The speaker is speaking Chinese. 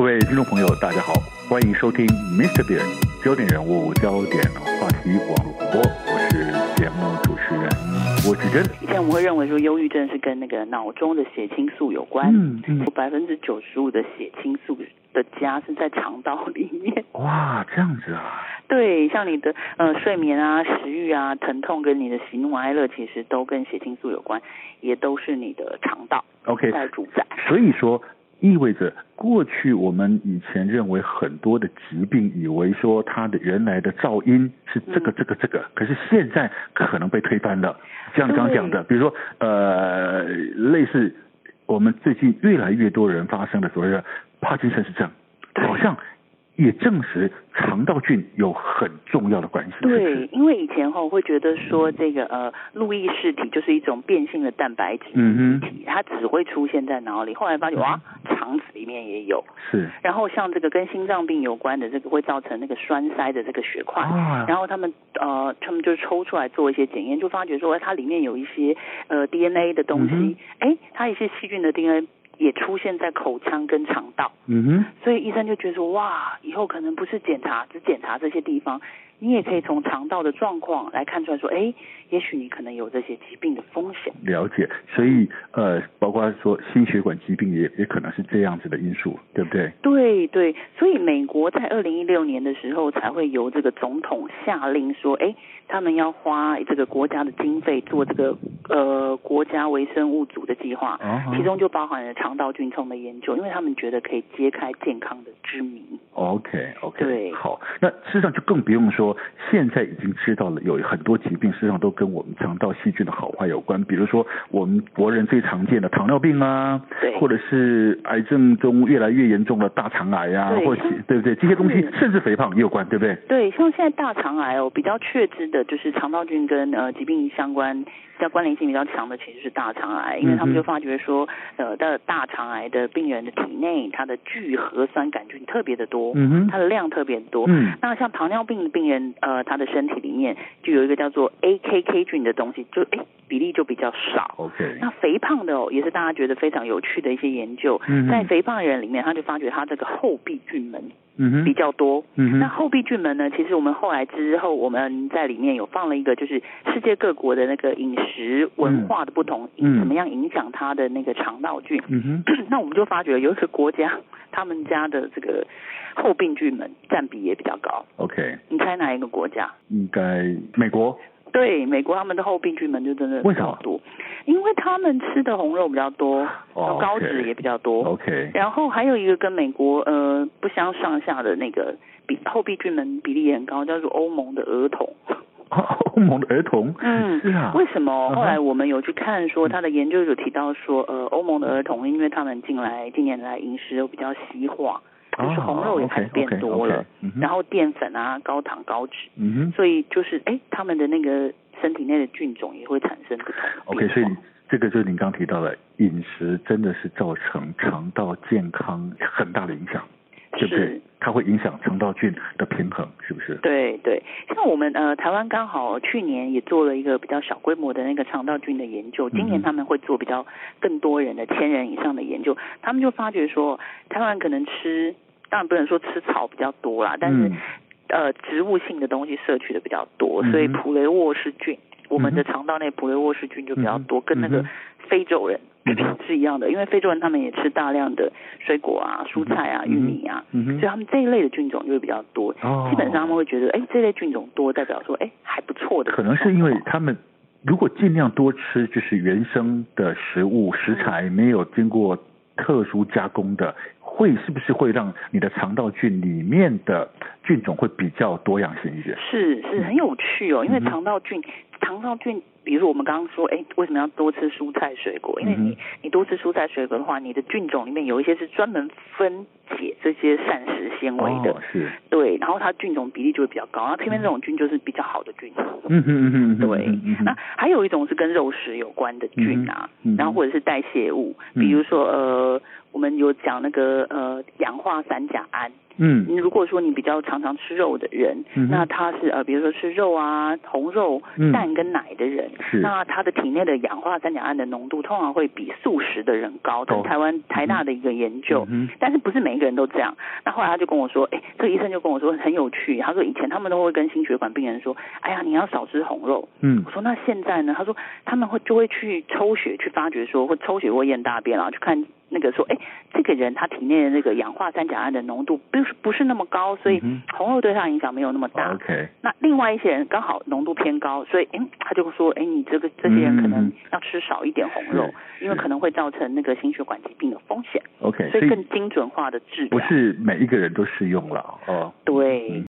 各位听众朋友，大家好，欢迎收听 Mr. Bean 焦点人物、焦点话题网络广播，我是节目主持人郭志珍。以前我们会认为说，忧郁症是跟那个脑中的血清素有关，嗯嗯，有百分之九十五的血清素的家是在肠道里面。哇，这样子啊？对，像你的呃睡眠啊、食欲啊、疼痛跟你的喜怒哀乐，其实都跟血清素有关，也都是你的肠道 OK 在主宰。所以说。意味着过去我们以前认为很多的疾病，以为说它的原来的噪音是这个这个这个，可是现在可能被推翻了。像刚讲的，比如说呃，类似我们最近越来越多人发生的所谓的帕金森氏症，好像。也证实肠道菌有很重要的关系。对，因为以前哈会觉得说这个呃路易氏体就是一种变性的蛋白质嗯体，它只会出现在脑里。后来发觉哇，肠子里面也有。是。然后像这个跟心脏病有关的这个会造成那个栓塞的这个血块，啊、然后他们呃他们就抽出来做一些检验，就发觉说它里面有一些呃 DNA 的东西，哎、嗯，它一些细菌的 DNA。也出现在口腔跟肠道，嗯哼，所以医生就觉得说，哇，以后可能不是检查，只检查这些地方。你也可以从肠道的状况来看出来说，哎，也许你可能有这些疾病的风险。了解，所以呃，包括说心血管疾病也也可能是这样子的因素，对不对？对对，所以美国在二零一六年的时候才会由这个总统下令说，哎，他们要花这个国家的经费做这个呃国家微生物组的计划，哦，其中就包含了肠道菌丛的研究，因为他们觉得可以揭开健康的之谜。OK OK，对，好，那事实上就更不用说。现在已经知道了，有很多疾病事实际上都跟我们肠道细菌的好坏有关。比如说，我们国人最常见的糖尿病啊，对，或者是癌症中越来越严重的大肠癌啊，或者对不对？这些东西甚至肥胖也有关，对不对？对，像现在大肠癌哦，比较确知的就是肠道菌跟呃疾病相关。比较关联性比较强的其实是大肠癌，因为他们就发觉说，呃，的大肠癌的病人的体内，它的聚合酸杆菌特别的多，嗯哼，它的量特别多。嗯，那像糖尿病的病人，呃，他的身体里面就有一个叫做 AKK 菌的东西，就哎比例就比较少。OK。那肥胖的哦，也是大家觉得非常有趣的一些研究，嗯，在肥胖的人里面，他就发觉他这个后壁菌门。嗯哼，比较多。嗯哼，那后壁菌门呢？其实我们后来之后，我们在里面有放了一个，就是世界各国的那个饮食文化的不同，嗯，怎么样影响它的那个肠道菌。嗯哼，那我们就发觉有一个国家，他们家的这个后壁菌门占比也比较高。OK，你猜哪一个国家？应该美国。对，美国他们的后壁菌门就真的比较多，因为他们吃的红肉比较多，哦、高脂也比较多。OK，然后还有一个跟美国呃不相上下的那个比后壁菌门比例也很高，叫做欧盟的儿童。欧盟的儿童？嗯，是啊。为什么？后来我们有去看说他的研究有提到说，呃，欧盟的儿童因为他们近来近年来饮食都比较西化。就是红肉也开始变多了，然后淀粉啊、高糖高脂，嗯，所以就是哎，他们的那个身体内的菌种也会产生不同。OK，所以这个就是您刚提到的饮食真的是造成肠道健康很大的影响，对不对？它会影响肠道菌的平衡，是不是？对对，像我们呃台湾刚好去年也做了一个比较小规模的那个肠道菌的研究，今年他们会做比较更多人的千人以上的研究，他们就发觉说台湾可能吃。当然不能说吃草比较多啦，但是、嗯、呃植物性的东西摄取的比较多，嗯、所以普雷沃氏菌、嗯，我们的肠道内普雷沃氏菌就比较多，嗯、跟那个非洲人、嗯、是一样的，因为非洲人他们也吃大量的水果啊、蔬菜啊、嗯、玉米啊、嗯，所以他们这一类的菌种就会比较多。哦、基本上他们会觉得，哎，这类菌种多，代表说，哎，还不错的。可能是因为他们如果尽量多吃就是原生的食物食材，没有经过特殊加工的。会是不是会让你的肠道菌里面的菌种会比较多样性一些？是是很有趣哦，因为肠道菌，肠道菌，比如说我们刚刚说，哎，为什么要多吃蔬菜水果？因为你你多吃蔬菜水果的话，你的菌种里面有一些是专门分解这些膳食纤维的，哦、是，对，然后它菌种比例就会比较高，然后偏偏这种菌就是比较好的菌。嗯嗯嗯嗯，对。那还有一种是跟肉食有关的菌啊，嗯、然后或者是代谢物，比如说呃。我们有讲那个呃氧化三甲胺，嗯，如果说你比较常常吃肉的人，嗯、那他是呃比如说吃肉啊红肉、蛋跟奶的人，嗯、那他的体内的氧化三甲胺的浓度通常会比素食的人高。这是台湾台大的一个研究，嗯、但是不是每一个人都这样。那后来他就跟我说，哎，这个医生就跟我说很有趣，他说以前他们都会跟心血管病人说，哎呀，你要少吃红肉。嗯，我说那现在呢？他说他们会就会去抽血去发掘说，会抽血或验大便啊，去看。那个说，哎，这个人他体内的那个氧化三甲胺的浓度不是不是那么高，所以红肉对他影响没有那么大。OK。那另外一些人刚好浓度偏高，所以哎，他就说，哎，你这个这些人可能要吃少一点红肉，因为可能会造成那个心血管疾病的风险。OK。所以更精准化的治疗。不是每一个人都适用了哦。对。